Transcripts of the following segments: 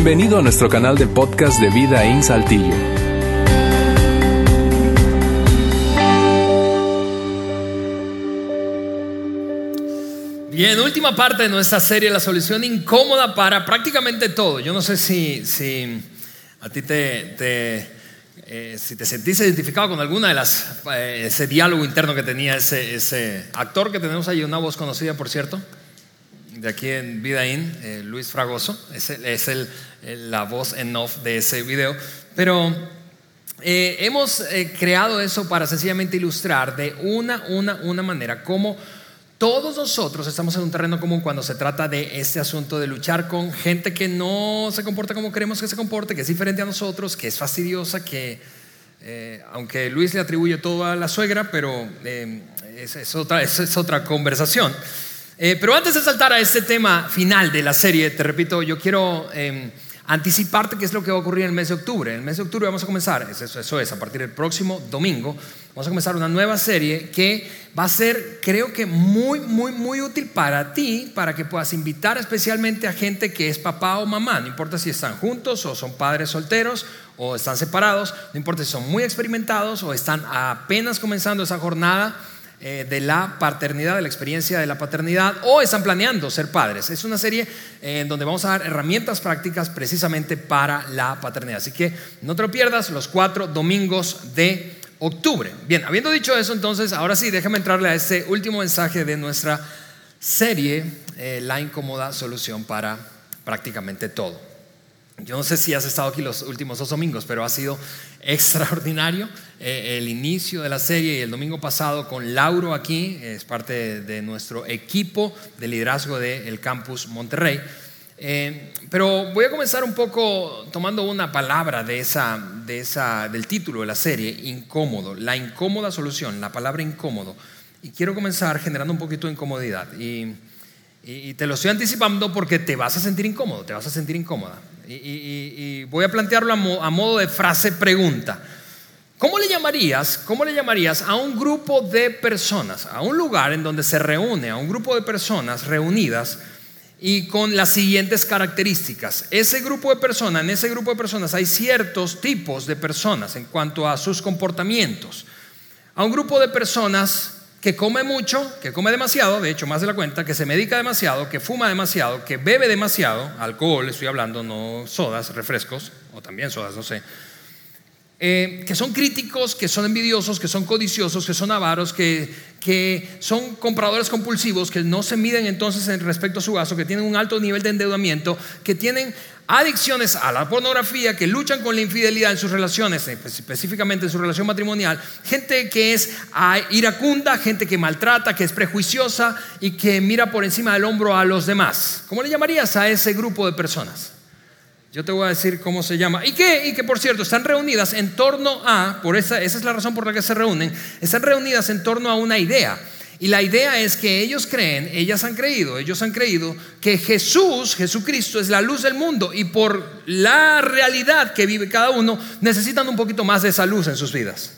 Bienvenido a nuestro canal de podcast de Vida en Saltillo. Bien, última parte de nuestra serie, la solución incómoda para prácticamente todo. Yo no sé si, si a ti te, te eh, si te sentís identificado con alguna de las, eh, ese diálogo interno que tenía ese, ese actor que tenemos ahí, una voz conocida, por cierto, de aquí en Vidaín, eh, Luis Fragoso, es, el, es el, la voz en off de ese video. Pero hemos creado eso para sencillamente ilustrar de una, una, una manera cómo todos nosotros estamos en un terreno común cuando se trata de este asunto de luchar con gente que no se comporta como queremos que se comporte, que es diferente a nosotros, que es fastidiosa, que eh, aunque Luis le atribuye todo a la suegra, pero eh, es, otra, es, otra, conversación. Eh, pero antes de saltar a este tema final de la serie, te repito, yo quiero em, anticiparte qué es lo que va a ocurrir en el mes de octubre. En el mes de octubre vamos a comenzar, eso, eso es, a partir del próximo domingo, vamos a comenzar una nueva serie que va a ser, creo que muy, muy, muy útil para ti, para que puedas invitar especialmente a gente que es papá o mamá, no importa si están juntos o son padres solteros o están separados, no importa si son muy experimentados o están apenas comenzando esa jornada eh, de la paternidad, de la experiencia de la paternidad, o están planeando ser padres. Es una serie eh, en donde vamos a dar herramientas prácticas precisamente para la paternidad. Así que no te lo pierdas los cuatro domingos de octubre. Bien, habiendo dicho eso, entonces, ahora sí, déjame entrarle a este último mensaje de nuestra serie, eh, La incómoda solución para prácticamente todo. Yo no sé si has estado aquí los últimos dos domingos, pero ha sido extraordinario eh, el inicio de la serie y el domingo pasado con Lauro aquí, es parte de, nuestro equipo de liderazgo del campus Monterrey. Eh, pero voy a comenzar un poco tomando una palabra de esa, de esa, del título de la serie, incómodo, la incómoda solución, la palabra incómodo. Y quiero comenzar generando un poquito de incomodidad. Y, y te lo estoy anticipando porque te vas a sentir incómodo, te vas a sentir incómoda y, voy a plantearlo a, modo de frase pregunta. ¿Cómo le llamarías, cómo le llamarías a un grupo de personas, a un lugar en donde se reúne, a un grupo de personas reunidas y con las siguientes características? Ese grupo de personas, en ese grupo de personas hay ciertos tipos de personas en cuanto a sus comportamientos. A un grupo de personas que come mucho, que come demasiado, de hecho más de la cuenta, que se medica demasiado, que fuma demasiado, que bebe demasiado, alcohol estoy hablando, no sodas, refrescos, o también sodas, no sé, eh, que son críticos, que son envidiosos, que son codiciosos, que son avaros, que, que son compradores compulsivos, que no se miden entonces en respecto a su gasto, que tienen un alto nivel de endeudamiento, que tienen adicciones a la pornografía, que luchan con la infidelidad en sus relaciones, eh, pues, específicamente en su relación matrimonial, gente que es ah, iracunda, gente que maltrata, que es prejuiciosa y que mira por encima del hombro a los demás. ¿Cómo le llamarías a ese grupo de personas? Yo te voy a decir cómo se llama. Y que, y que por cierto, están reunidas en torno a, por esa, esa es la razón por la que se reúnen, están reunidas en torno a una idea. Y la idea es que ellos creen, ellas han creído, ellos han creído que Jesús, Jesucristo, es la luz del mundo y por la realidad que vive cada uno, necesitan un poquito más de esa luz en sus vidas.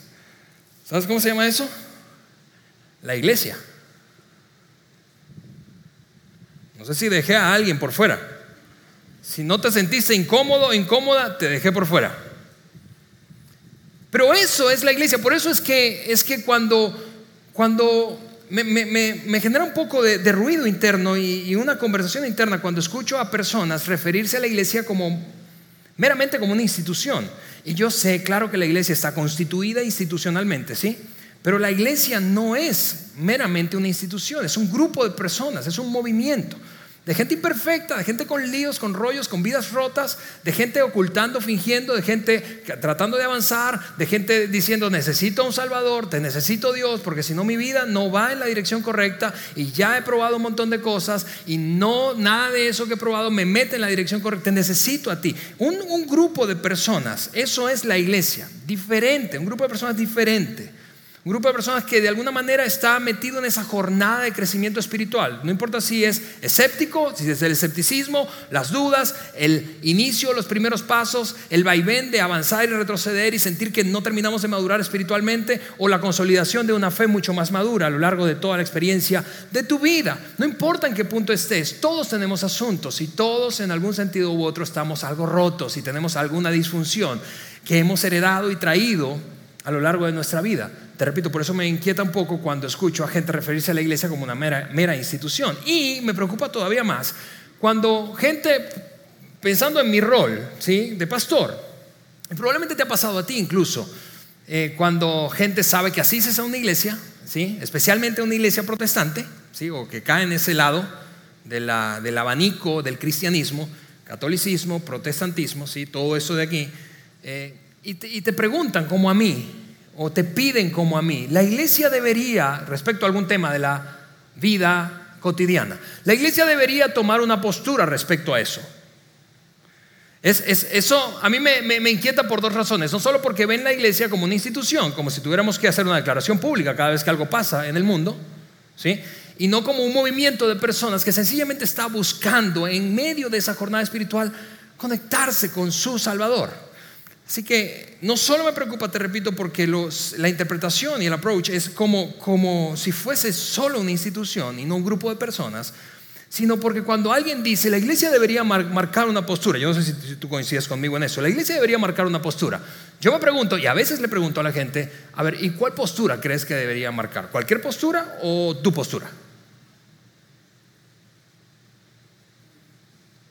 ¿Sabes cómo se llama eso? La iglesia. No sé si dejé a alguien por fuera. Si no te sentiste incómodo incómoda, te dejé por fuera. Pero eso es la iglesia. Por eso es que, es que cuando, cuando me, genera un poco de, ruido interno y, y, una conversación interna cuando escucho a personas referirse a la iglesia como meramente como una institución. Y yo sé, claro que la iglesia está constituida institucionalmente, ¿sí? Pero la iglesia no es meramente una institución, es un grupo de personas, es un movimiento de gente imperfecta, de gente con líos, con rollos, con vidas rotas, de gente ocultando, fingiendo, de gente tratando de avanzar, de gente diciendo necesito un Salvador, te necesito Dios, porque si no mi vida no va en la dirección correcta y ya he probado un montón de cosas y no nada de eso que he probado me mete en la dirección correcta, te necesito a ti. Un, un grupo de personas, eso es la iglesia, diferente, un grupo de personas diferente. Un grupo de personas que de alguna manera está metido en esa jornada de crecimiento espiritual. No importa si es escéptico, si es el escepticismo, las dudas, el inicio, los primeros pasos, el vaivén de avanzar y retroceder y sentir que no terminamos de madurar espiritualmente o la consolidación de una fe mucho más madura a lo largo de toda la experiencia de tu vida. No importa en qué punto estés, todos tenemos asuntos y todos en algún sentido u otro estamos algo rotos y tenemos alguna disfunción que hemos heredado y traído a lo largo de nuestra vida. Te repito, por eso me inquieta un poco cuando escucho a gente referirse a la iglesia como una mera, mera institución. Y me preocupa todavía más cuando gente, pensando en mi rol ¿sí? de pastor, probablemente te ha pasado a ti incluso, eh, cuando gente sabe que asistes a una iglesia, ¿sí? especialmente una iglesia protestante, ¿sí? o que cae en ese lado de la, del abanico del cristianismo, catolicismo, protestantismo, ¿sí? todo eso de aquí, eh, y, te, preguntan como a mí, o te piden como a mí. La iglesia debería, respecto a algún tema de la vida cotidiana, la iglesia debería tomar una postura respecto a eso. Es, eso a mí me, me, inquieta por dos razones. No solo porque ven la iglesia como una institución, como si tuviéramos que hacer una declaración pública cada vez que algo pasa en el mundo, ¿sí? y no como un movimiento de personas que sencillamente está buscando en medio de esa jornada espiritual conectarse con su Salvador. Así que no solo me preocupa, te repito, porque la interpretación y el approach es como, como si fuese solo una institución y no un grupo de personas, sino porque cuando alguien dice, la iglesia debería marcar una postura, yo no sé si, si tú coincides conmigo en eso, la iglesia debería marcar una postura. Yo me pregunto, y a veces le pregunto a la gente, a ver, ¿y cuál postura crees que debería marcar? ¿Cualquier postura o tu postura?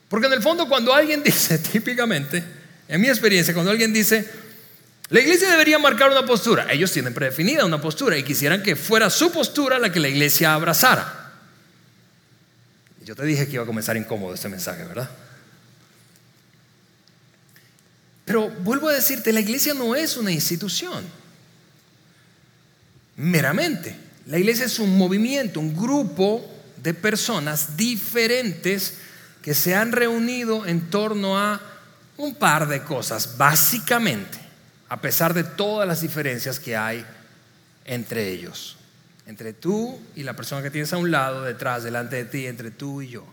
Porque en el fondo cuando alguien dice, típicamente, en mi experiencia, cuando alguien dice, la iglesia debería marcar una postura, ellos tienen predefinida una postura y quisieran que fuera su postura la que la iglesia abrazara. Yo te dije que iba a comenzar incómodo este mensaje, ¿verdad? Pero vuelvo a decirte, la iglesia no es una institución, meramente. La iglesia es un movimiento, un grupo de personas diferentes que se han reunido en torno a un par de cosas, básicamente, a pesar de todas las diferencias que hay entre ellos, entre tú y la persona que tienes a un lado, detrás, delante de ti, entre tú y yo.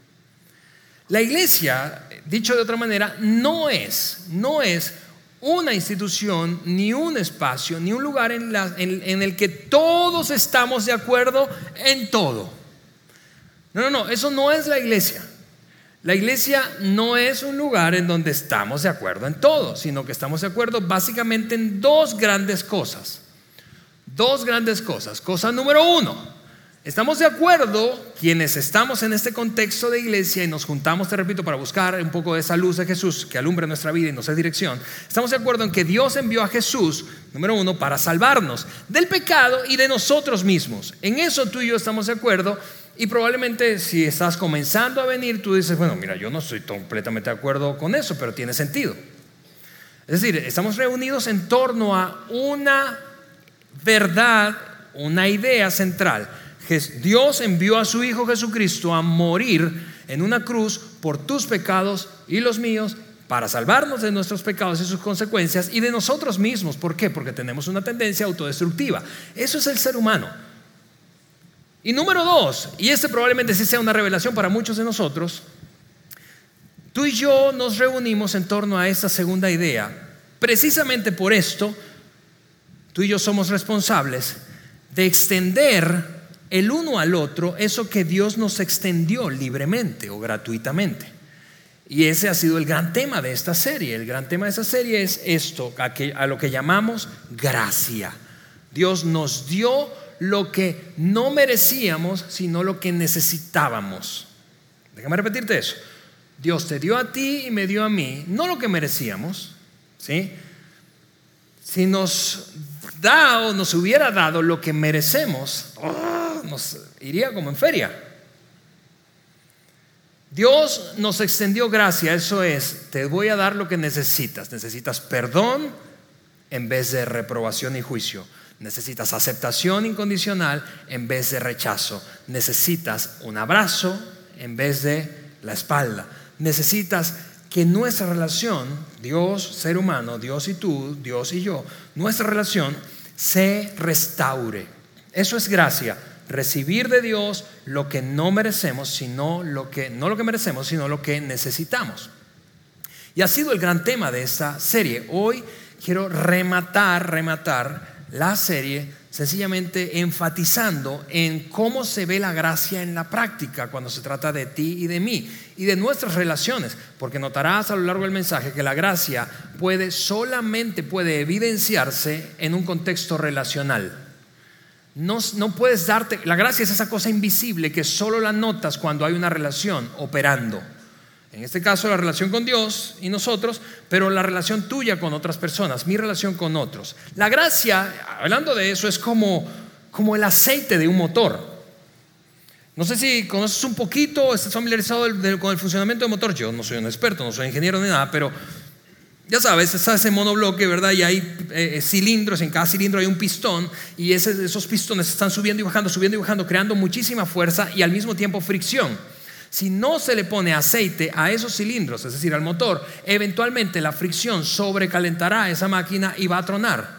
La iglesia, dicho de otra manera, no es, no es una institución, ni un espacio, ni un lugar en, en el que todos estamos de acuerdo en todo. No, no, no, eso no es la iglesia. La iglesia no es un lugar en donde estamos de acuerdo en todo, sino que estamos de acuerdo básicamente en dos grandes cosas. Dos grandes cosas. Cosa número uno, estamos de acuerdo quienes estamos en este contexto de iglesia y nos juntamos, te repito, para buscar un poco de esa luz de Jesús que alumbre nuestra vida y nos dé dirección. Estamos de acuerdo en que Dios envió a Jesús, número uno, para salvarnos del pecado y de nosotros mismos. En eso tú y yo estamos de acuerdo y probablemente si estás comenzando a venir, tú dices, bueno, mira, yo no estoy completamente de acuerdo con eso, pero tiene sentido. Es decir, estamos reunidos en torno a una verdad, una idea central. Dios envió a su Hijo Jesucristo a morir en una cruz por tus pecados y los míos para salvarnos de nuestros pecados y sus consecuencias y de nosotros mismos. ¿Por qué? Porque tenemos una tendencia autodestructiva. Eso es el ser humano. Y número dos, y este probablemente sí sea una revelación para muchos de nosotros, tú y yo nos reunimos en torno a esta segunda idea. Precisamente por esto, tú y yo somos responsables de extender el uno al otro eso que Dios nos extendió libremente o gratuitamente. Y ese ha sido el gran tema de esta serie. El gran tema de esta serie es esto, a, lo que llamamos gracia. Dios nos dio lo que no merecíamos, sino lo que necesitábamos. Déjame repetirte eso. Dios te dio a ti y me dio a mí, no lo que merecíamos, ¿sí? Si nos da o nos hubiera dado lo que merecemos, oh, nos iría como en feria. Dios nos extendió gracia, eso es, te voy a dar lo que necesitas. Necesitas perdón en vez de reprobación y juicio. Necesitas aceptación incondicional en vez de rechazo. Necesitas un abrazo en vez de la espalda. Necesitas que nuestra relación, Dios, ser humano, Dios y tú, Dios y yo, nuestra relación se restaure. Eso es gracia, recibir de Dios lo que no merecemos, sino lo que no lo que merecemos, sino lo que necesitamos. Y ha sido el gran tema de esta serie. Hoy quiero rematar, rematar la serie sencillamente enfatizando en cómo se ve la gracia en la práctica cuando se trata de ti y de mí y de nuestras relaciones, porque notarás a lo largo del mensaje que la gracia puede solamente puede evidenciarse en un contexto relacional. No, no puedes darte, la gracia es esa cosa invisible que solo la notas cuando hay una relación operando. En este caso la relación con Dios y nosotros, pero la relación tuya con otras personas, mi relación con otros. La gracia, hablando de eso, es como, como el aceite de un motor. No sé si conoces un poquito, estás familiarizado con el funcionamiento del motor. Yo no soy un experto, no soy ingeniero ni nada, pero ya sabes, está ese monobloque, ¿verdad? Y hay eh, eh, cilindros, en cada cilindro hay un pistón y esos pistones están subiendo y bajando, subiendo y bajando, creando muchísima fuerza y al mismo tiempo fricción. Si no se le pone aceite a esos cilindros, es decir, al motor, eventualmente la fricción sobrecalentará esa máquina y va a tronar.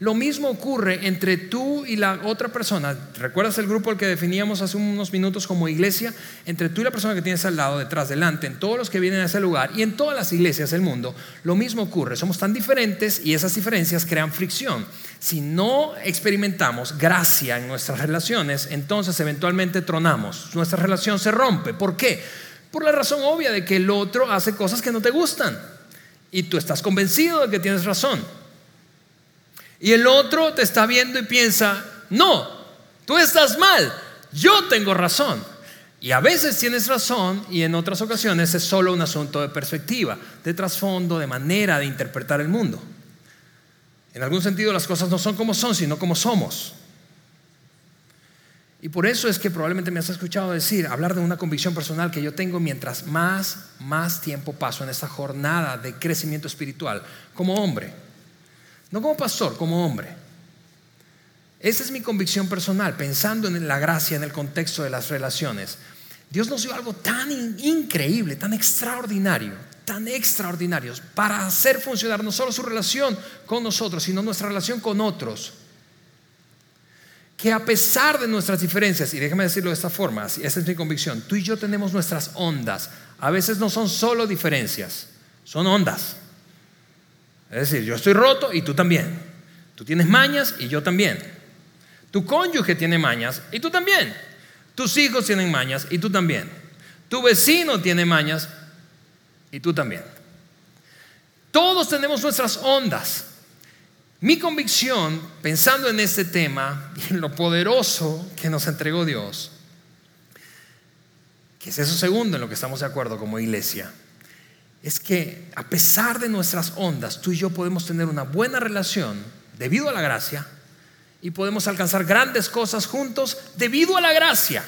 Lo mismo ocurre entre tú y la otra persona. ¿Recuerdas el grupo al que definíamos hace unos minutos como iglesia? Entre tú y la persona que tienes al lado, detrás, delante, en todos los que vienen a ese lugar y en todas las iglesias del mundo, lo mismo ocurre. Somos tan diferentes y esas diferencias crean fricción. Si no experimentamos gracia en nuestras relaciones, entonces eventualmente tronamos. Nuestra relación se rompe. ¿Por qué? Por la razón obvia de que el otro hace cosas que no te gustan y tú estás convencido de que tienes razón. Y el otro te está viendo y piensa, no, tú estás mal, yo tengo razón. Y a veces tienes razón y en otras ocasiones es solo un asunto de perspectiva, de trasfondo, de manera de interpretar el mundo. En algún sentido las cosas no son como son, sino como somos. Y por eso es que probablemente me has escuchado decir, hablar de una convicción personal que yo tengo mientras más, más tiempo paso en esta jornada de crecimiento espiritual como hombre. No como pastor, como hombre. Esa es mi convicción personal, pensando en la gracia en el contexto de las relaciones. Dios nos dio algo tan increíble, tan extraordinario, tan extraordinario, para hacer funcionar no solo su relación con nosotros, sino nuestra relación con otros. Que a pesar de nuestras diferencias, y déjame decirlo de esta forma, esa es mi convicción, tú y yo tenemos nuestras ondas. A veces no son solo diferencias, son ondas. Es decir, yo estoy roto y tú también. Tú tienes mañas y yo también. Tu cónyuge tiene mañas y tú también. Tus hijos tienen mañas y tú también. Tu vecino tiene mañas y tú también. Todos tenemos nuestras ondas. Mi convicción, pensando en este tema y en lo poderoso que nos entregó Dios, que es eso segundo en lo que estamos de acuerdo como iglesia, es que a pesar de nuestras ondas, tú y yo podemos tener una buena relación debido a la gracia y podemos alcanzar grandes cosas juntos debido a la gracia.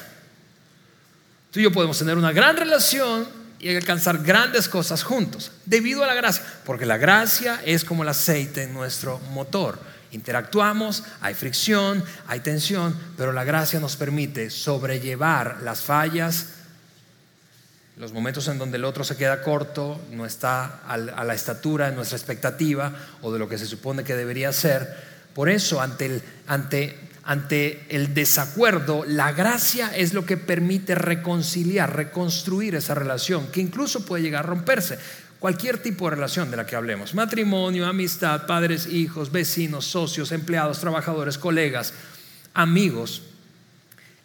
Tú y yo podemos tener una gran relación y alcanzar grandes cosas juntos debido a la gracia, porque la gracia es como el aceite en nuestro motor. Interactuamos, hay fricción, hay tensión, pero la gracia nos permite sobrellevar las fallas, los momentos en donde el otro se queda corto, no está a la estatura de nuestra expectativa o de lo que se supone que debería ser. Por eso, ante el, ante, ante el desacuerdo, la gracia es lo que permite reconciliar, reconstruir esa relación, que incluso puede llegar a romperse. Cualquier tipo de relación de la que hablemos, matrimonio, amistad, padres, hijos, vecinos, socios, empleados, trabajadores, colegas, amigos,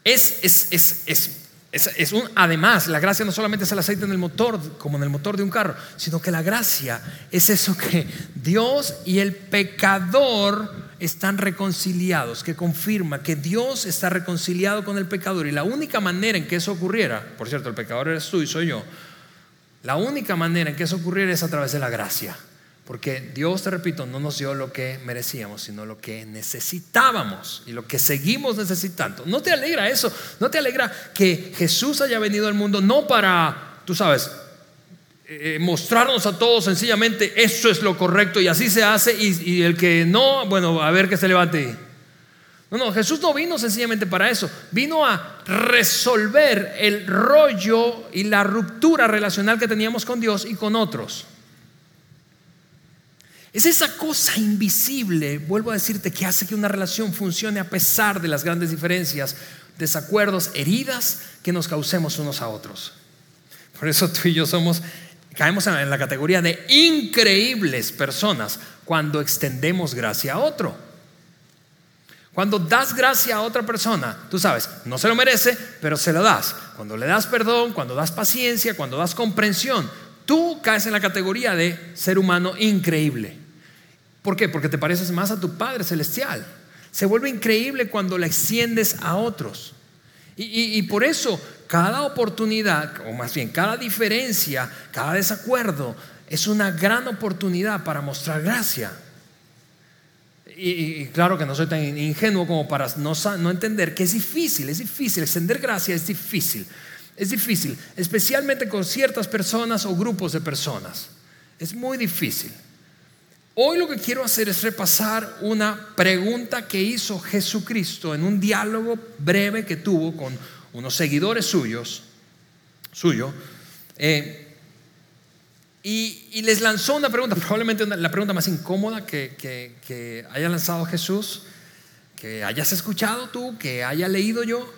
es, es, es, es es, además, la gracia no solamente es el aceite en el motor, como en el motor de un carro, sino que la gracia es eso que Dios y el pecador están reconciliados, que confirma que Dios está reconciliado con el pecador. Y la única manera en que eso ocurriera, por cierto, el pecador eres tú y soy yo, la única manera en que eso ocurriera es a través de la gracia. Porque Dios, te repito, no nos dio lo que merecíamos, sino lo que necesitábamos y lo que seguimos necesitando. ¿No te alegra eso? ¿No te alegra que Jesús haya venido al mundo no para, tú sabes, eh, mostrarnos a todos sencillamente eso es lo correcto y así se hace y, y el que no, bueno, a ver que se levante. No, no, Jesús no vino sencillamente para eso, vino a resolver el rollo y la ruptura relacional que teníamos con Dios y con otros. Es esa cosa invisible, vuelvo a decirte, que hace que una relación funcione a pesar de las grandes diferencias, desacuerdos, heridas que nos causemos unos a otros. Por eso tú y yo somos, caemos en la categoría de increíbles personas cuando extendemos gracia a otro. Cuando das gracia a otra persona, tú sabes, no se lo merece, pero se lo das. Cuando le das perdón, cuando das paciencia, cuando das comprensión, tú caes en la categoría de ser humano increíble. ¿Por qué? Porque te pareces más a tu Padre Celestial. Se vuelve increíble cuando le extiendes a otros. Y, y, por eso cada oportunidad, o más bien cada diferencia, cada desacuerdo, es una gran oportunidad para mostrar gracia y, claro que no soy tan ingenuo como para no, no entender que es difícil, es difícil, extender gracia es difícil, es difícil, especialmente con ciertas personas o grupos de personas. Es muy difícil. Hoy lo que quiero hacer es repasar una pregunta que hizo Jesucristo en un diálogo breve que tuvo con unos seguidores suyos, suyo, eh, y, les lanzó una pregunta, probablemente la pregunta más incómoda que, haya lanzado Jesús, que hayas escuchado tú, que haya leído yo.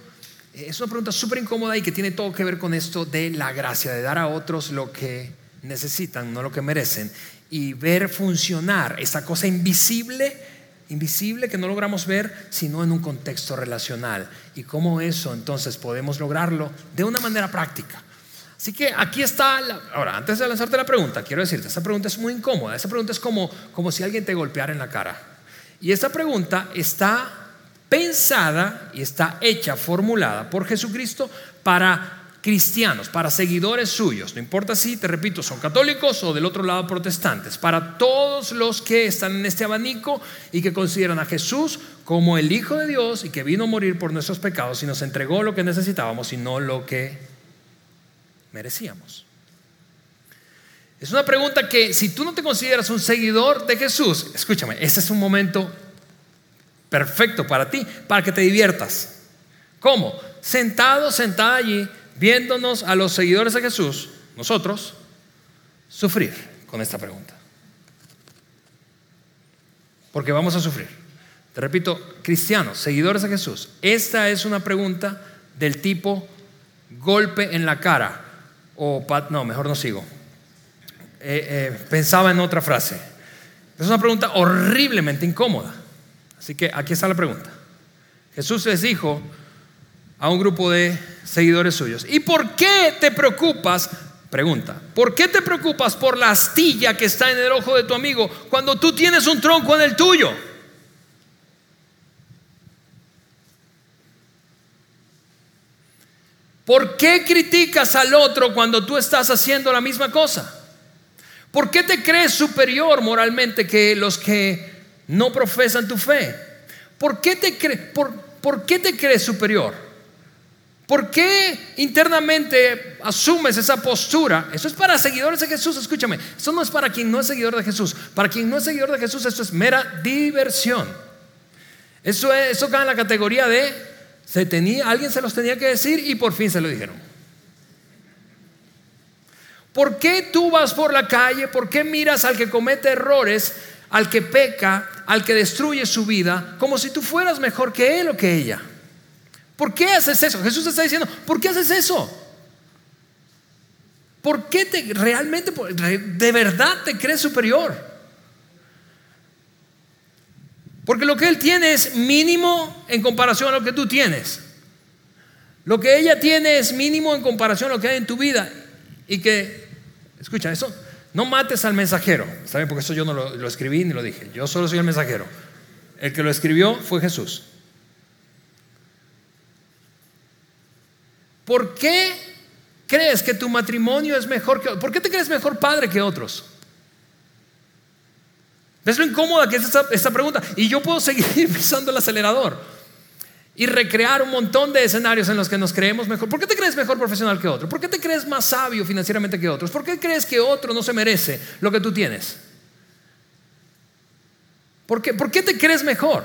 Es una pregunta súper incómoda y que tiene todo que ver con esto de la gracia, de dar a otros lo que necesitan, no lo que merecen, y ver funcionar esa cosa invisible, invisible que no logramos ver, sino en un contexto relacional. Y cómo eso entonces podemos lograrlo de una manera práctica. Así que aquí está, ahora, antes de lanzarte la pregunta, quiero decirte, esta pregunta es muy incómoda, esta pregunta es como, como si alguien te golpeara en la cara. Y esta pregunta está pensada y está hecha, formulada por Jesucristo para cristianos, para seguidores suyos, no importa si, te repito, son católicos o del otro lado protestantes, para todos los que están en este abanico y que consideran a Jesús como el Hijo de Dios y que vino a morir por nuestros pecados y nos entregó lo que necesitábamos y no lo que merecíamos. Es una pregunta que si tú no te consideras un seguidor de Jesús, escúchame, este es un momento perfecto para ti, para que te diviertas. ¿Cómo? Sentado, sentada allí, viéndonos a los seguidores de Jesús, nosotros, sufrir con esta pregunta. Porque vamos a sufrir. Te repito, cristianos, seguidores de Jesús, esta es una pregunta del tipo golpe en la cara o no, mejor no sigo. Eh, eh, pensaba en otra frase. Es una pregunta horriblemente incómoda. Así que aquí está la pregunta. Jesús les dijo a un grupo de seguidores suyos, ¿y por qué te preocupas? Pregunta, ¿por qué te preocupas por la astilla que está en el ojo de tu amigo cuando tú tienes un tronco en el tuyo? ¿Por qué criticas al otro cuando tú estás haciendo la misma cosa? ¿Por qué te crees superior moralmente que los que no profesan tu fe? ¿Por qué te, crees superior? ¿Por qué internamente asumes esa postura? Eso es para seguidores de Jesús, escúchame. Eso no es para quien no es seguidor de Jesús. Para quien no es seguidor de Jesús, eso es mera diversión. Eso, es, eso cae en la categoría de se tenía, alguien se los tenía que decir y por fin se lo dijeron. ¿Por qué tú vas por la calle? ¿Por qué miras al que comete errores, al que peca, al que destruye su vida, como si tú fueras mejor que él o que ella? ¿Por qué haces eso? Jesús está diciendo, ¿por qué haces eso? ¿Por qué te realmente, de verdad te crees superior? Porque lo que él tiene es mínimo en comparación a lo que tú tienes. Lo que ella tiene es mínimo en comparación a lo que hay en tu vida. Y que, escucha, eso, no mates al mensajero. ¿Está bien? Porque eso yo no lo escribí ni lo dije. Yo solo soy el mensajero. El que lo escribió fue Jesús. ¿Por qué crees que tu matrimonio es mejor que ¿Por qué te crees mejor padre que otros? ¿Ves lo incómoda que es esta, pregunta? Y yo puedo seguir pisando el acelerador y recrear un montón de escenarios en los que nos creemos mejor. ¿Por qué te crees mejor profesional que otro? ¿Por qué te crees más sabio financieramente que otros? ¿Por qué crees que otro no se merece lo que tú tienes? ¿Por qué, ¿Por qué te crees mejor?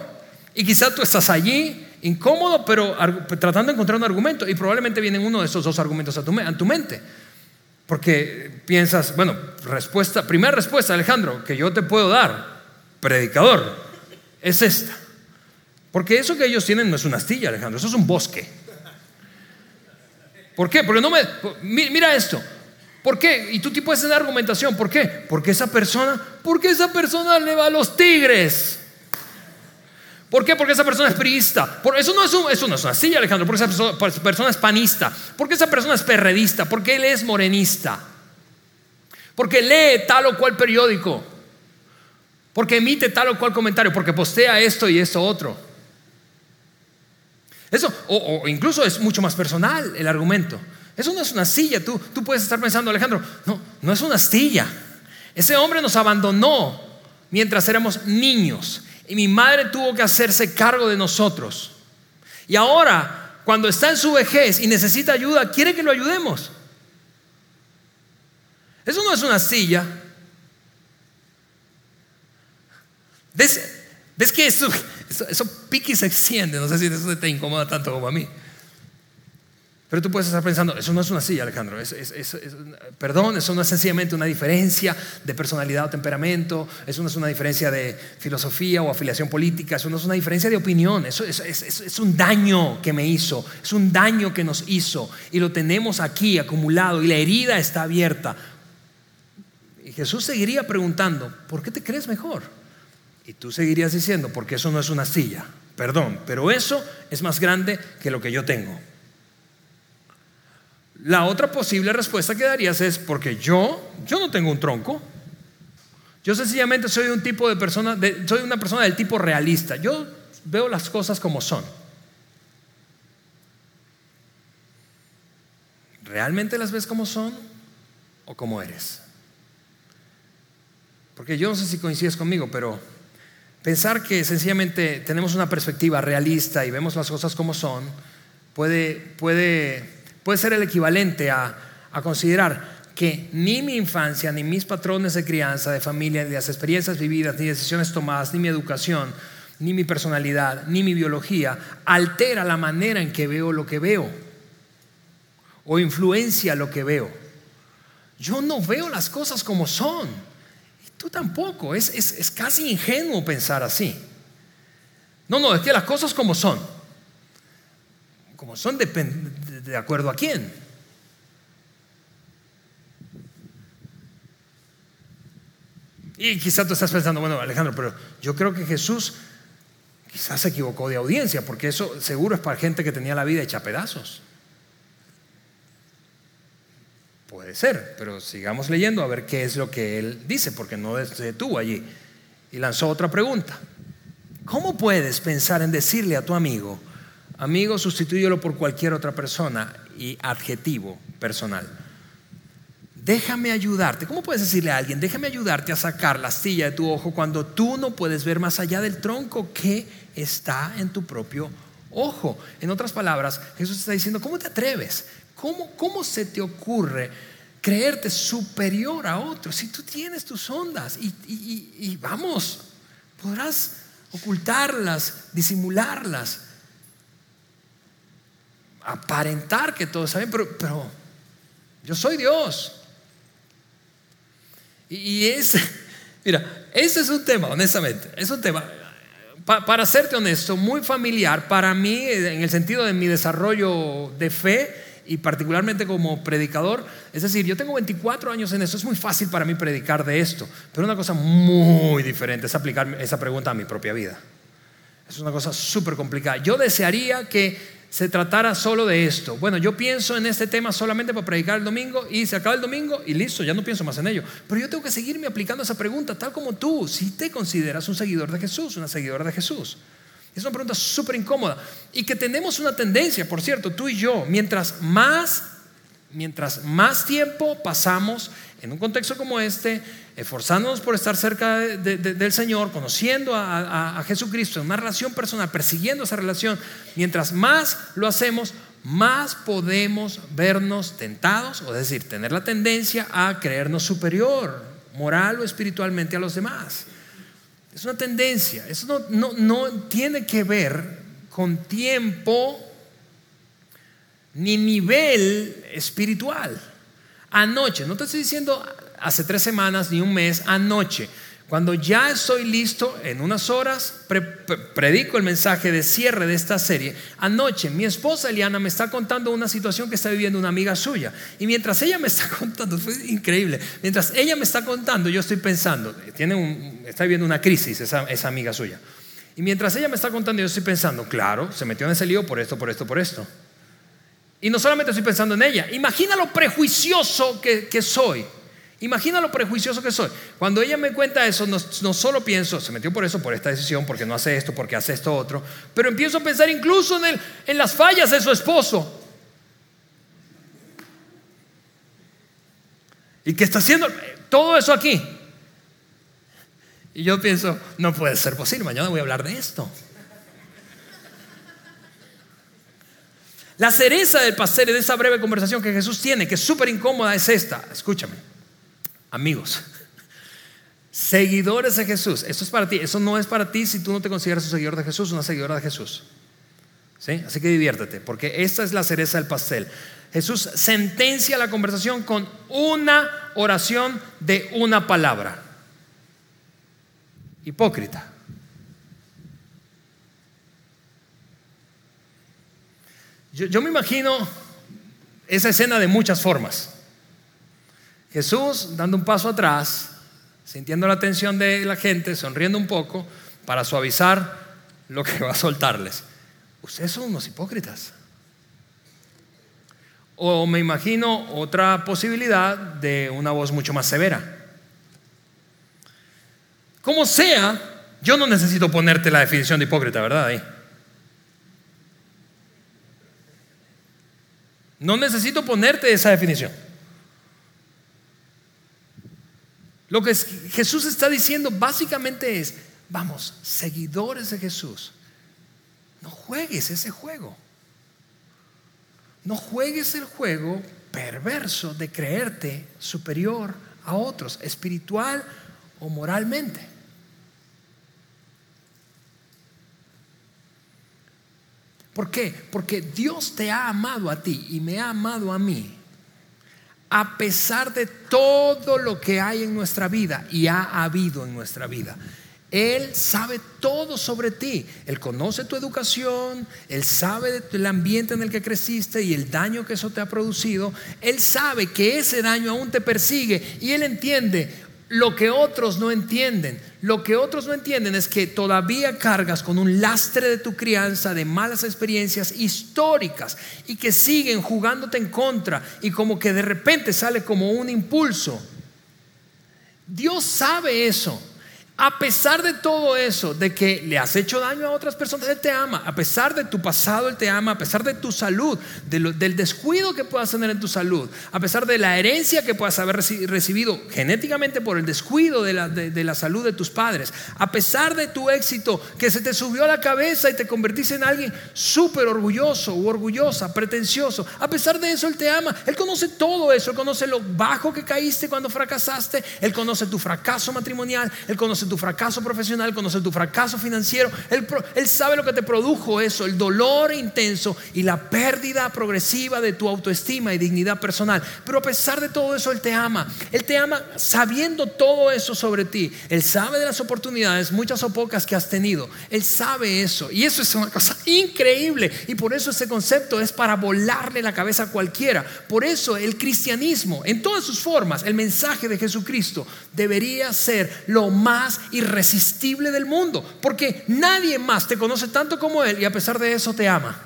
Y quizá tú estás allí incómodo, pero tratando de encontrar un argumento y probablemente vienen uno de esos dos argumentos a tu, a tu mente. Porque piensas, bueno, respuesta, primera respuesta, Alejandro, que yo te puedo dar predicador, es esta. Porque eso que ellos tienen no es una astilla, Alejandro, eso es un bosque. ¿Por qué? Porque no me... Mira esto. ¿Por qué? Y tú te puedes tener argumentación. ¿Por qué? Porque esa persona, porque esa persona le va a los tigres. ¿Por qué? Porque esa persona es priista. Por, eso, no es una silla, Alejandro. Porque esa persona, es panista. Porque esa persona es perredista. Porque él es morenista. Porque lee tal o cual periódico. Porque emite tal o cual comentario. Porque postea esto y esto otro. Eso, o, incluso es mucho más personal el argumento. Eso no es una silla. Tú, tú puedes estar pensando, Alejandro, no, no es una silla. Ese hombre nos abandonó mientras éramos niños. Y mi madre tuvo que hacerse cargo de nosotros. Y ahora, cuando está en su vejez y necesita ayuda, quiere que lo ayudemos. Eso no es una silla. ¿Ves, que eso, eso, eso pique y se extiende? No sé si eso te incomoda tanto como a mí. Pero tú puedes estar pensando, eso no es una silla, Alejandro. perdón, eso no es sencillamente una diferencia de personalidad o temperamento. Eso no es una diferencia de filosofía o afiliación política. Eso no es una diferencia de opinión. Eso es un daño que me hizo. Es un daño que nos hizo. Y lo tenemos aquí acumulado. Y la herida está abierta. Y Jesús seguiría preguntando, ¿por qué te crees mejor? Y tú seguirías diciendo, porque eso no es una silla. Perdón, pero eso es más grande que lo que yo tengo. La otra posible respuesta que darías es porque yo, yo no tengo un tronco. Yo sencillamente soy un tipo de persona, soy una persona del tipo realista. Yo veo las cosas como son. ¿Realmente las ves como son o como eres? Porque yo no sé si coincides conmigo, pero pensar que sencillamente tenemos una perspectiva realista y vemos las cosas como son puede, puede puede ser el equivalente a, considerar que ni mi infancia, ni mis patrones de crianza, de familia, ni las experiencias vividas, ni decisiones tomadas, ni mi educación, ni mi personalidad, ni mi biología, altera la manera en que veo lo que veo o influencia lo que veo. Yo no veo las cosas como son. Y tú tampoco. Es, es casi ingenuo pensar así. No, no, es que las cosas como son. Como son de acuerdo a quién. Y quizás tú estás pensando, bueno, Alejandro, pero yo creo que Jesús quizás se equivocó de audiencia, porque eso seguro es para gente que tenía la vida hecha pedazos. Puede ser, pero sigamos leyendo a ver qué es lo que él dice, porque no se detuvo allí. Y lanzó otra pregunta. ¿Cómo puedes pensar en decirle a tu amigo, Amigo, sustitúyelo por cualquier otra persona y adjetivo personal. Déjame ayudarte. ¿Cómo puedes decirle a alguien, déjame ayudarte a sacar la astilla de tu ojo cuando tú no puedes ver más allá del tronco que está en tu propio ojo? En otras palabras, Jesús está diciendo, ¿cómo te atreves? ¿Cómo, cómo se te ocurre creerte superior a otros si tú tienes tus ondas y vamos, podrás ocultarlas, disimularlas? Aparentar que todo está pero, pero yo soy Dios. Y, es, mira, ese es un tema, honestamente, es un tema, para serte honesto, muy familiar para mí en el sentido de mi desarrollo de fe y particularmente como predicador. Es decir, yo tengo 24 años en eso, es muy fácil para mí predicar de esto, pero una cosa muy diferente es aplicar esa pregunta a mi propia vida. Es una cosa súper complicada. Yo desearía que se tratara solo de esto. Bueno, yo pienso en este tema solamente para predicar el domingo y se acaba el domingo y listo, ya no pienso más en ello. Pero yo tengo que seguirme aplicando esa pregunta, tal como tú, si te consideras un seguidor de Jesús, una seguidora de Jesús. Es una pregunta súper incómoda y que tenemos una tendencia, por cierto, tú y yo, mientras más, mientras más tiempo pasamos en un contexto como este, esforzándonos por estar cerca del Señor, conociendo a, Jesucristo en una relación personal, persiguiendo esa relación, mientras más lo hacemos, más podemos vernos tentados, o decir, tener la tendencia a creernos superior, moral o espiritualmente a los demás. Es una tendencia, eso no, no tiene que ver con tiempo ni nivel espiritual. Anoche, no te estoy diciendo hace tres semanas ni un mes, anoche, Cuando ya estoy listo, en unas horas, predico el mensaje de cierre de esta serie. Anoche mi esposa Eliana me está contando una situación que está viviendo una amiga suya. Y mientras ella me está contando, fue increíble, mientras ella me está contando, yo estoy pensando, tiene está viviendo una crisis esa, esa amiga suya. Y mientras ella me está contando, yo estoy pensando, claro, se metió en ese lío por esto, por esto, por esto. Y no solamente estoy pensando en ella, imagina lo prejuicioso que, soy. Imagina lo prejuicioso que soy. Cuando ella me cuenta eso, no, solo pienso, se metió por eso, por esta decisión, porque no hace esto, porque hace esto otro, pero empiezo a pensar incluso en, en las fallas de su esposo. ¿Y qué está haciendo todo eso aquí? Y yo pienso, no puede ser posible, mañana voy a hablar de esto. La cereza del pastel de esa breve conversación que Jesús tiene, que es súper incómoda, es esta. Escúchame, amigos, seguidores de Jesús. Esto es para ti. Eso no es para ti si tú no te consideras un seguidor de Jesús, una seguidora de Jesús. ¿Sí? Así que diviértete, porque esta es la cereza del pastel. Jesús sentencia la conversación con una oración de una palabra hipócrita. Yo, me imagino esa escena de muchas formas. Jesús dando un paso atrás, sintiendo la atención de la gente, sonriendo un poco para suavizar lo que va a soltarles. Ustedes son unos hipócritas. O me imagino otra posibilidad de una voz mucho más severa. Como sea, yo no necesito ponerte la definición de hipócrita, ¿verdad? Ahí. No necesito ponerte esa definición. Lo que Jesús está diciendo básicamente es, vamos, seguidores de Jesús, no juegues ese juego. No juegues el juego perverso de creerte superior a otros, espiritual o moralmente. ¿Por qué? Porque Dios te ha amado a ti y me ha amado a mí. A pesar de todo lo que hay en nuestra vida y ha habido en nuestra vida. Él sabe todo sobre ti. Él conoce tu educación, Él sabe del ambiente en el que creciste y el daño que eso te ha producido. Él sabe que ese daño aún te persigue y Él entiende lo que otros no entienden. Lo que otros no entienden es que todavía cargas con un lastre de tu crianza, de malas experiencias históricas y que siguen jugándote en contra y como que de repente sale como un impulso. Dios sabe eso. A pesar de todo eso, de que le has hecho daño a otras personas, Él te ama. A pesar de tu pasado, Él te ama. A pesar de tu salud, del descuido que puedas tener en tu salud, a pesar de la herencia que puedas haber recibido genéticamente por el descuido de la, salud de tus padres, a pesar de tu éxito que se te subió a la cabeza y te convertiste en alguien súper orgulloso u orgullosa, pretencioso, a pesar de eso, Él te ama. Él conoce todo eso. Él conoce lo bajo que caíste cuando fracasaste. Él conoce tu fracaso matrimonial. Él conoce tu fracaso profesional, conoce tu fracaso financiero. Él, él sabe lo que te produjo eso, el dolor intenso y la pérdida progresiva de tu autoestima y dignidad personal. Pero a pesar de todo eso, Él te ama. Él te ama sabiendo todo eso sobre ti. Él sabe de las oportunidades, muchas o pocas que has tenido. Él sabe eso. Y eso es una cosa increíble. Y por eso ese concepto es para volarle la cabeza a cualquiera. Por eso el cristianismo, en todas sus formas, el mensaje de Jesucristo debería ser lo más irresistible del mundo, porque nadie más te conoce tanto como Él y a pesar de eso te ama.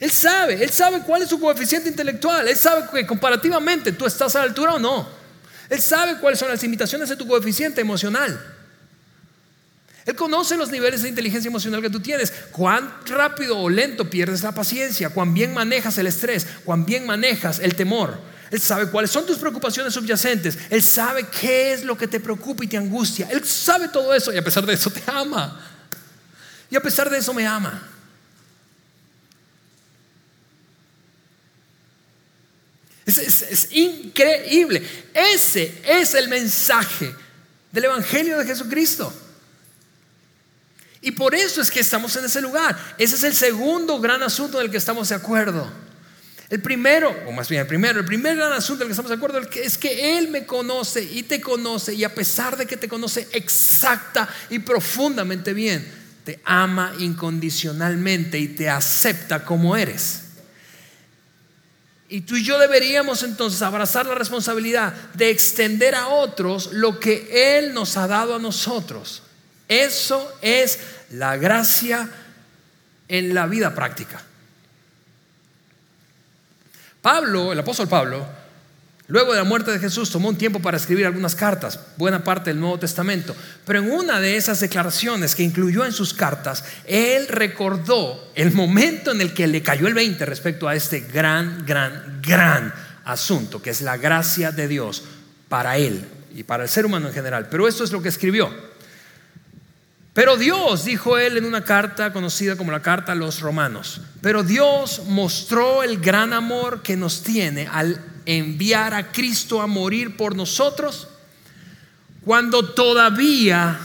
Él sabe, Él sabe cuál es su coeficiente intelectual, Él sabe que comparativamente tú estás a la altura o no. Él sabe cuáles son las limitaciones de tu coeficiente emocional. Él conoce los niveles de inteligencia emocional que tú tienes, cuán rápido o lento pierdes la paciencia, cuán bien manejas el estrés, cuán bien manejas el temor. Él sabe cuáles son tus preocupaciones subyacentes. Él sabe qué es lo que te preocupa y te angustia. Él sabe todo eso y a pesar de eso te ama. Y a pesar de eso me ama. Es, es, increíble. Ese es el mensaje del Evangelio de Jesucristo. Y por eso es que estamos en ese lugar. Ese es el segundo gran asunto del que estamos de acuerdo. El primero, o más bien el primero, el primer gran asunto del que estamos de acuerdo es que Él me conoce y te conoce y a pesar de que te conoce exacta y profundamente bien, te ama incondicionalmente y te acepta como eres. Y tú y yo deberíamos entonces abrazar la responsabilidad de extender a otros lo que Él nos ha dado a nosotros. Eso es la gracia en la vida práctica. Pablo, el apóstol Pablo, luego de la muerte de Jesús, tomó un tiempo para escribir algunas cartas, buena parte del Nuevo Testamento. Pero en una de esas declaraciones que incluyó en sus cartas, él recordó el momento en el que le cayó el 20 respecto a este gran, gran, gran asunto, que es la gracia de Dios para él y para el ser humano en general. Pero esto es lo que escribió. Pero Dios, dijo él en una carta conocida como la carta a los romanos, pero Dios mostró el gran amor que nos tiene al enviar a Cristo a morir por nosotros cuando todavía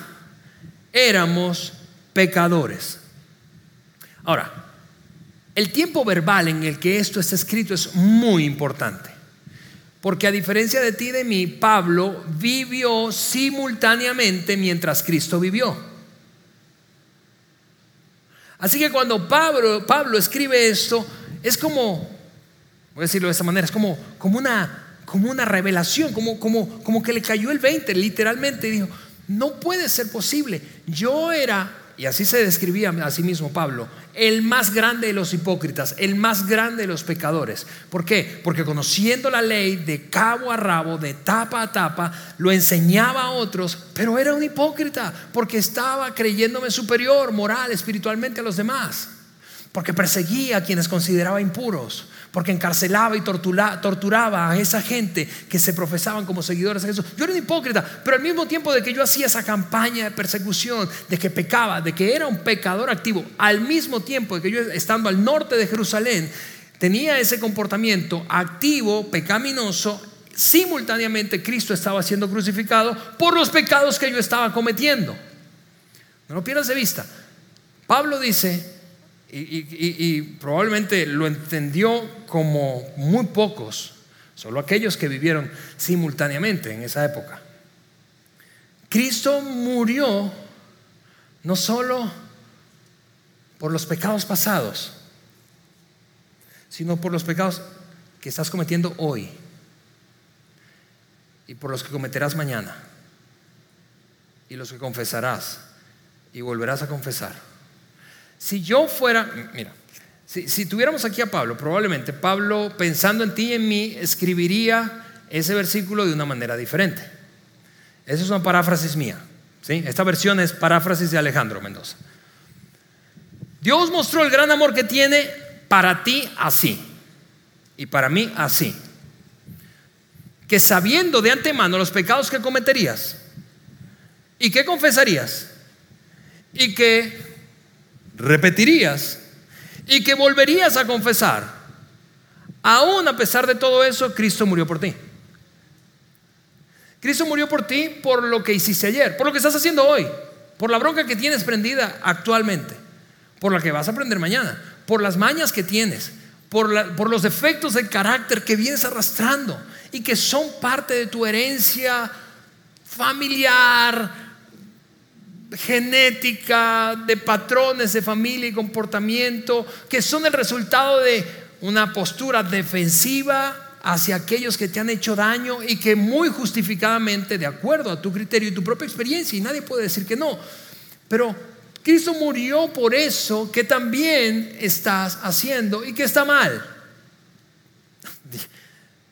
éramos pecadores. Ahora, el tiempo verbal en el que esto está escrito es muy importante. Porque a diferencia de ti y de mí, Pablo vivió simultáneamente mientras Cristo vivió. Así que cuando Pablo, Pablo escribe esto, es como, voy a decirlo de esta manera, es como, como, una, como una revelación, como, como, como que le cayó el 20, literalmente, dijo, no puede ser posible. Yo era y así se describía a sí mismo Pablo, el más grande de los hipócritas, el más grande de los pecadores. ¿Por qué? Porque conociendo la ley de cabo a rabo, de tapa a tapa, lo enseñaba a otros, pero era un hipócrita, porque estaba creyéndome superior moral, espiritualmente a los demás, porque perseguía a quienes consideraba impuros porque encarcelaba y torturaba a esa gente que se profesaban como seguidores de Jesús. Yo era un hipócrita, pero al mismo tiempo de que yo hacía esa campaña de persecución, de que pecaba, de que era un pecador activo, al mismo tiempo de que yo estando al norte de Jerusalén, tenía ese comportamiento activo, pecaminoso, simultáneamente Cristo estaba siendo crucificado por los pecados que yo estaba cometiendo. No lo pierdas de vista. Pablo dice, y, probablemente lo entendió como muy pocos, solo aquellos que vivieron simultáneamente en esa época. Cristo murió no solo por los pecados pasados, sino por los pecados que estás cometiendo hoy y por los que cometerás mañana y los que confesarás y volverás a confesar. Si yo fuera, mira, si, tuviéramos aquí a Pablo, probablemente Pablo, pensando en ti y en mí, escribiría ese versículo de una manera diferente. Esa es una paráfrasis mía. ¿sí? Esta versión es paráfrasis de Alejandro Mendoza. Dios mostró el gran amor que tiene para ti así y para mí así. Que sabiendo de antemano los pecados que cometerías y que confesarías y que repetirías y que volverías a confesar. Aún a pesar de todo eso, Cristo murió por ti. Cristo murió por ti por lo que hiciste ayer, por lo que estás haciendo hoy, por la bronca que tienes prendida actualmente, por la que vas a aprender mañana, por las mañas que tienes, por, por los defectos del carácter que vienes arrastrando y que son parte de tu herencia familiar, genética, de patrones de familia y comportamiento, que son el resultado de una postura defensiva hacia aquellos que te han hecho daño y que muy justificadamente, de acuerdo a tu criterio y tu propia experiencia, y nadie puede decir que no, pero Cristo murió por eso que también estás haciendo y que está mal.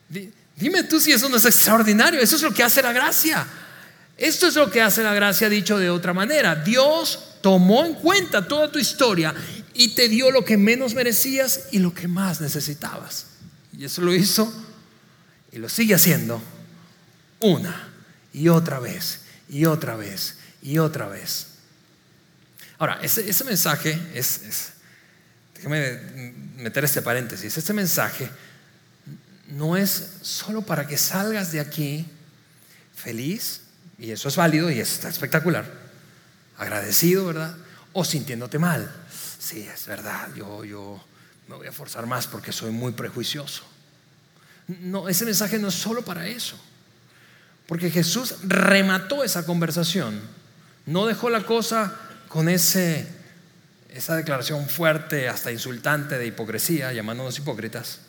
Dime tú si eso no es extraordinario, eso es lo que hace la gracia. Esto es lo que hace la gracia dicho de otra manera. Dios tomó en cuenta toda tu historia y te dio lo que menos merecías y lo que más necesitabas. Y eso lo hizo y lo sigue haciendo una y otra vez y otra vez y otra vez. Ahora, ese, mensaje es, déjame meter este paréntesis, este mensaje no es solo para que salgas de aquí feliz, y eso es válido y está espectacular. Agradecido, ¿verdad? O sintiéndote mal. Sí, es verdad, yo, yo me voy a forzar más porque soy muy prejuicioso. No, ese mensaje no es solo para eso. Porque Jesús remató esa conversación. No dejó la cosa con ese, esa declaración fuerte, hasta insultante de hipocresía, llamándonos hipócritas.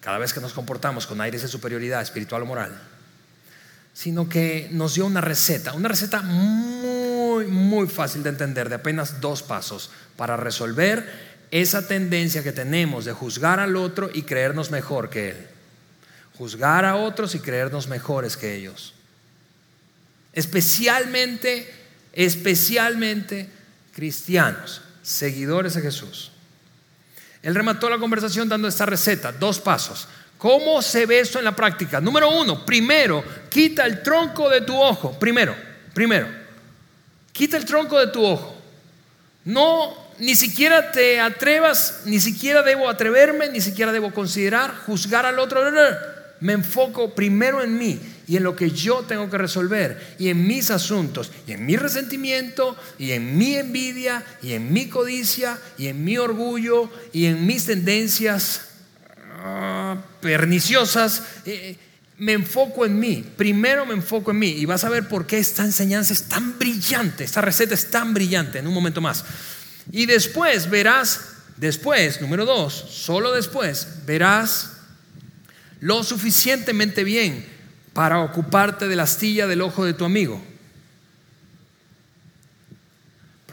Cada vez que nos comportamos con aires de superioridad espiritual o moral. Sino que nos dio una receta, una receta muy, muy fácil de entender, de apenas dos pasos, para resolver esa tendencia que tenemos de juzgar al otro y creernos mejor que él. Juzgar a otros y creernos mejores que ellos. Especialmente, especialmente cristianos, seguidores de Jesús. Él remató la conversación dando esta receta, dos pasos. ¿Cómo se ve esto en la práctica? Número uno, primero, quita el tronco de tu ojo. Primero, primero, quita el tronco de tu ojo. No ni siquiera te atrevas, ni siquiera debo atreverme, ni siquiera debo considerar juzgar al otro. Me enfoco primero en mí y en lo que yo tengo que resolver y en mis asuntos y en mi resentimiento y en mi envidia y en mi codicia y en mi orgullo y en mis tendencias ah, perniciosas. Eh, me enfoco en mí, primero me enfoco en mí y vas a ver por qué esta enseñanza es tan brillante, esta receta es tan brillante en un momento más. Y después verás, después, número dos, solo después verás lo suficientemente bien para ocuparte de la astilla del ojo de tu amigo.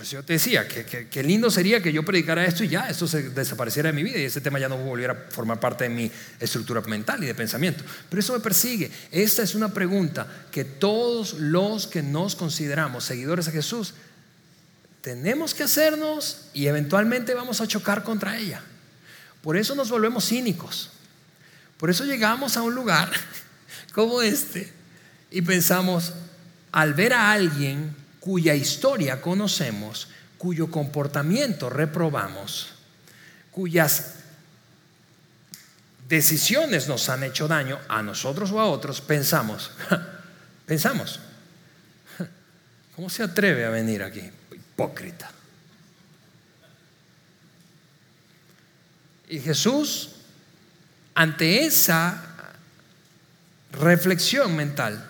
Yo te decía, que, lindo sería que yo predicara esto y ya, esto se desapareciera de mi vida y ese tema ya no volviera a formar parte de mi estructura mental y de pensamiento. Pero eso me persigue. Esta es una pregunta que todos los que nos consideramos seguidores de Jesús tenemos que hacernos y eventualmente vamos a chocar contra ella. Por eso nos volvemos cínicos. Por eso llegamos a un lugar como este y pensamos, al ver a alguien cuya historia conocemos, cuyo comportamiento reprobamos, cuyas decisiones nos han hecho daño a nosotros o a otros, pensamos, pensamos, ¿cómo se atreve a venir aquí? hipócrita. Y Jesús, ante esa reflexión mental,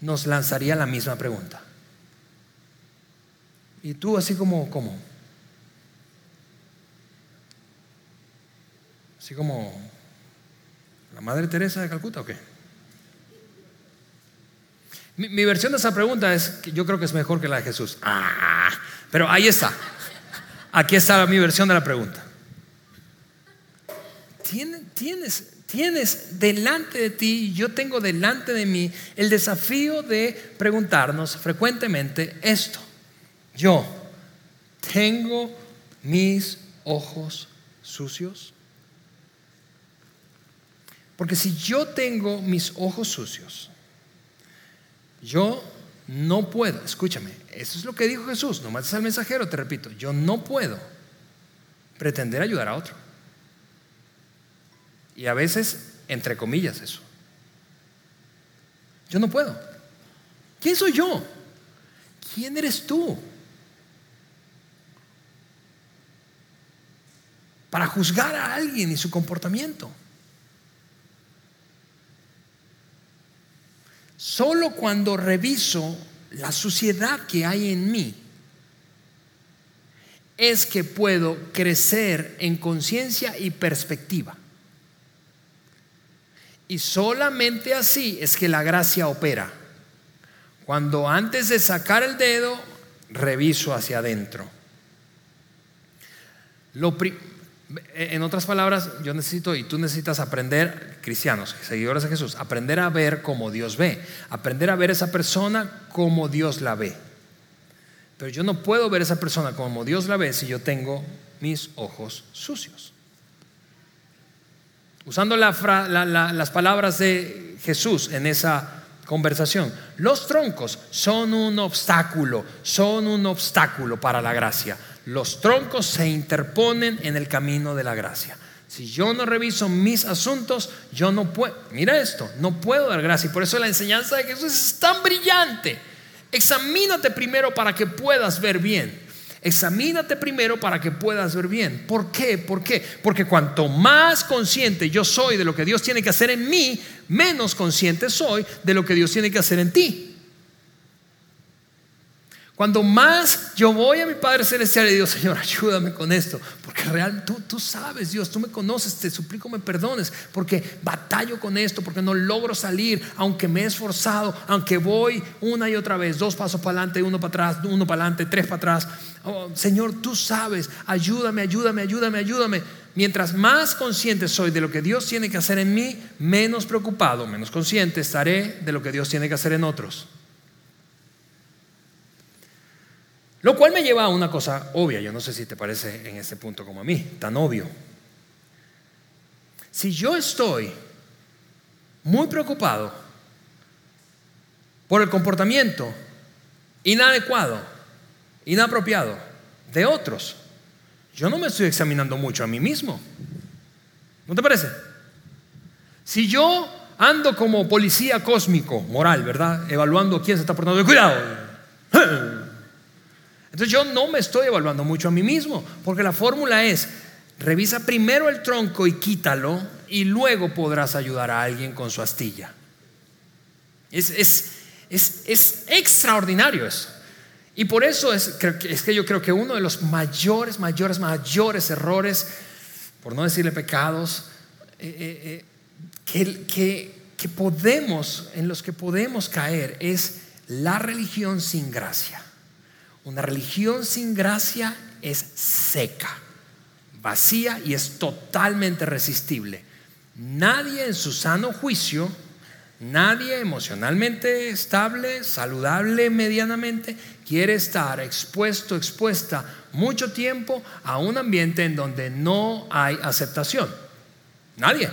nos lanzaría la misma pregunta. Y tú así como, como, así como la Madre Teresa de Calcuta o qué? Mi, versión de esa pregunta es que yo creo que es mejor que la de Jesús. Ah, pero ahí está. Aquí está mi versión de la pregunta. Tienes, tienes delante de ti, yo tengo delante de mí el desafío de preguntarnos frecuentemente esto. Yo tengo mis ojos sucios. Porque si yo tengo mis ojos sucios, yo no puedo, escúchame, eso es lo que dijo Jesús, no mates al mensajero, te repito, yo no puedo pretender ayudar a otro. Y a veces, entre comillas, eso. Yo no puedo. ¿Quién soy yo? ¿Quién eres tú? Para juzgar a alguien y su comportamiento. Solo cuando reviso la suciedad que hay en mí es que puedo crecer en conciencia y perspectiva. Y solamente así es que la gracia opera. Cuando antes de sacar el dedo, reviso hacia adentro. Lo en otras palabras, yo necesito y tú necesitas aprender, cristianos, seguidores de Jesús, aprender a ver como Dios ve, aprender a ver esa persona como Dios la ve. Pero yo no puedo ver esa persona como Dios la ve si yo tengo mis ojos sucios. Usando las palabras de Jesús en esa conversación, los troncos son un obstáculo, son un obstáculo para la gracia los troncos se interponen en el camino de la gracia. Si yo no reviso mis asuntos, yo no puedo, mira esto, no puedo dar gracia. Y por eso la enseñanza de Jesús es tan brillante. Examínate primero para que puedas ver bien. Examínate primero para que puedas ver bien. ¿Por qué? ¿Por qué? Porque cuanto más consciente yo soy de lo que Dios tiene que hacer en mí, menos consciente soy de lo que Dios tiene que hacer en ti. Cuando más yo voy a mi Padre Celestial y digo, Señor, ayúdame con esto, porque real, tú, tú sabes, Dios, tú me conoces, te suplico me perdones, porque batallo con esto, porque no logro salir, aunque me he esforzado, aunque voy una y otra vez, dos pasos para adelante, uno para atrás, uno para adelante, tres para atrás. Oh, Señor, tú sabes, ayúdame, ayúdame, ayúdame, ayúdame. Mientras más consciente soy de lo que Dios tiene que hacer en mí, menos preocupado, menos consciente estaré de lo que Dios tiene que hacer en otros. Lo cual me lleva a una cosa obvia, yo no sé si te parece en este punto como a mí, tan obvio. Si yo estoy muy preocupado por el comportamiento inadecuado, inapropiado de otros, yo no me estoy examinando mucho a mí mismo. ¿No te parece? Si yo ando como policía cósmico, moral, ¿verdad? Evaluando quién se está portando cuidado. Entonces yo no me estoy evaluando mucho a mí mismo, porque la fórmula es, revisa primero el tronco y quítalo y luego podrás ayudar a alguien con su astilla. Es, es, extraordinario eso. Y por eso es, es que yo creo que uno de los mayores, mayores, mayores errores, por no decirle pecados, eh, eh, eh, que, que podemos, en los que podemos caer, es la religión sin gracia. Una religión sin gracia es seca, vacía y es totalmente resistible. Nadie en su sano juicio, nadie emocionalmente estable, saludable medianamente, quiere estar expuesto, expuesta mucho tiempo a un ambiente en donde no hay aceptación. Nadie.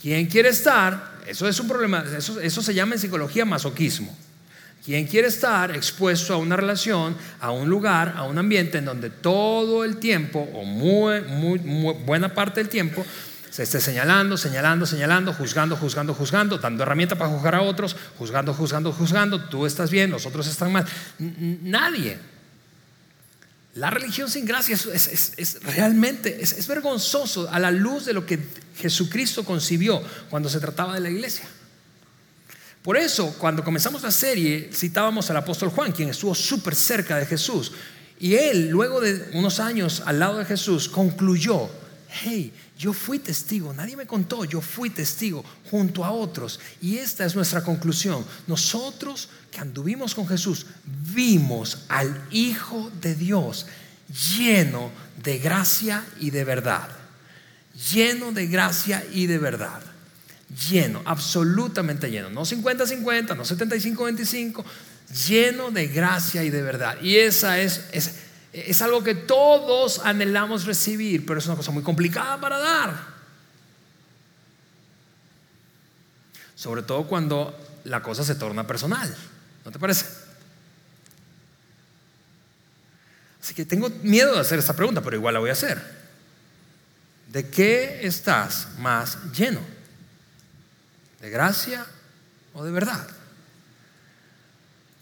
¿Quién quiere estar? Eso es un problema, eso, eso se llama en psicología masoquismo. ¿Quién quiere estar expuesto a una relación, a un lugar, a un ambiente en donde todo el tiempo, o muy, buena parte del tiempo, se esté señalando, señalando, señalando, juzgando, juzgando, juzgando, dando herramienta para juzgar a otros, juzgando, juzgando, juzgando, tú estás bien, los otros están mal. Nadie. La religión sin gracia es, realmente, es vergonzoso a la luz de lo que Jesucristo concibió cuando se trataba de la iglesia. Por eso, cuando comenzamos la serie, citábamos al apóstol Juan, quien estuvo súper cerca de Jesús. Y él, luego de unos años al lado de Jesús, concluyó, hey, yo fui testigo, nadie me contó, yo fui testigo junto a otros. Y esta es nuestra conclusión. Nosotros que anduvimos con Jesús, vimos al Hijo de Dios lleno de gracia y de verdad. Lleno de gracia y de verdad lleno, absolutamente lleno, no 50-50, no 75-25, lleno de gracia y de verdad. Y esa es, es, es algo que todos anhelamos recibir, pero es una cosa muy complicada para dar. Sobre todo cuando la cosa se torna personal, ¿no te parece? Así que tengo miedo de hacer esta pregunta, pero igual la voy a hacer. ¿De qué estás más lleno? ¿De gracia o de verdad?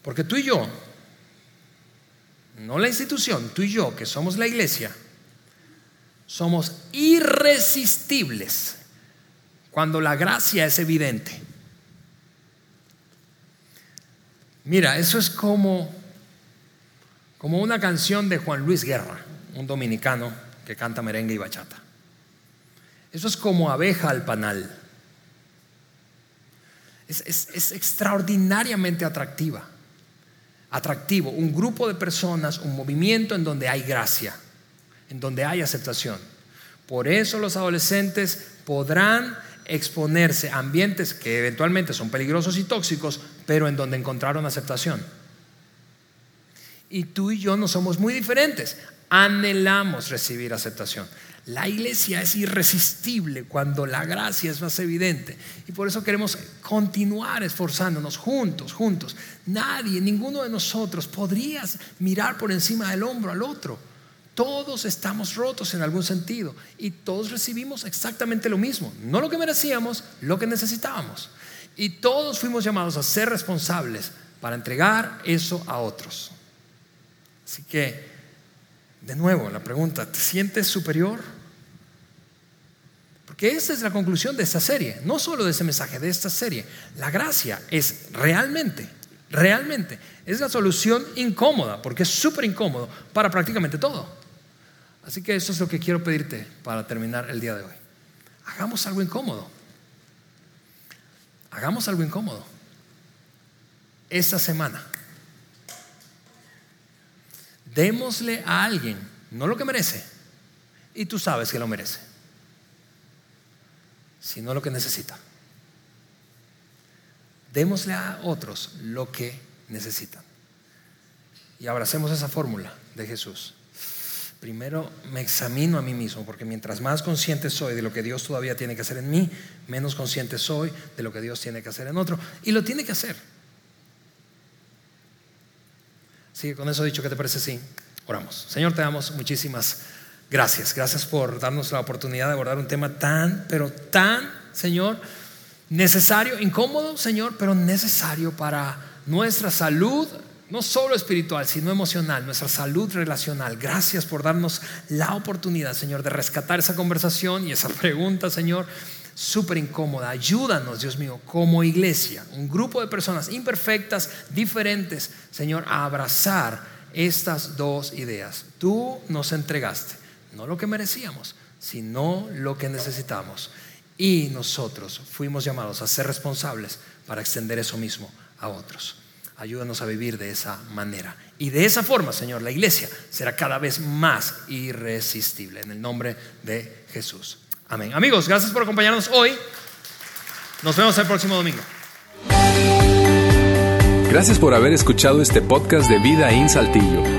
Porque tú y yo, no la institución, tú y yo, que somos la iglesia, somos irresistibles cuando la gracia es evidente. Mira, eso es como, como una canción de Juan Luis Guerra, un dominicano que canta merengue y bachata. Eso es como abeja al panal es, extraordinariamente atractiva. Atractivo, un grupo de personas, un movimiento en donde hay gracia, en donde hay aceptación. Por eso los adolescentes podrán exponerse a ambientes que eventualmente son peligrosos y tóxicos, pero en donde encontraron aceptación. Y tú y yo no somos muy diferentes. Anhelamos recibir aceptación. La iglesia es irresistible cuando la gracia es más evidente. Y por eso queremos continuar esforzándonos juntos, juntos. Nadie, ninguno de nosotros podría mirar por encima del hombro al otro. Todos estamos rotos en algún sentido y todos recibimos exactamente lo mismo. No lo que merecíamos, lo que necesitábamos. Y todos fuimos llamados a ser responsables para entregar eso a otros. Así que De nuevo, la pregunta, ¿te sientes superior? Porque esa es la conclusión de esta serie, no solo de ese mensaje, de esta serie. La gracia es realmente, realmente, es la solución incómoda, porque es súper incómodo para prácticamente todo. Así que eso es lo que quiero pedirte para terminar el día de hoy. Hagamos algo incómodo. Hagamos algo incómodo. Esta semana. Démosle a alguien, no lo que merece, y tú sabes que lo merece, sino lo que necesita. Démosle a otros lo que necesitan. Y abracemos esa fórmula de Jesús. Primero me examino a mí mismo, porque mientras más consciente soy de lo que Dios todavía tiene que hacer en mí, menos consciente soy de lo que Dios tiene que hacer en otro. Y lo tiene que hacer. Sí, con eso dicho, ¿qué te parece? Sí, oramos. Señor, te damos muchísimas gracias. Gracias por darnos la oportunidad de abordar un tema tan, pero tan, Señor, necesario, incómodo, Señor, pero necesario para nuestra salud, no solo espiritual, sino emocional, nuestra salud relacional. Gracias por darnos la oportunidad, Señor, de rescatar esa conversación y esa pregunta, Señor súper incómoda. Ayúdanos, Dios mío, como iglesia, un grupo de personas imperfectas, diferentes, Señor, a abrazar estas dos ideas. Tú nos entregaste, no lo que merecíamos, sino lo que necesitamos. Y nosotros fuimos llamados a ser responsables para extender eso mismo a otros. Ayúdanos a vivir de esa manera. Y de esa forma, Señor, la iglesia será cada vez más irresistible. En el nombre de Jesús. Amén. Amigos, gracias por acompañarnos hoy. Nos vemos el próximo domingo. Gracias por haber escuchado este podcast de Vida en Saltillo.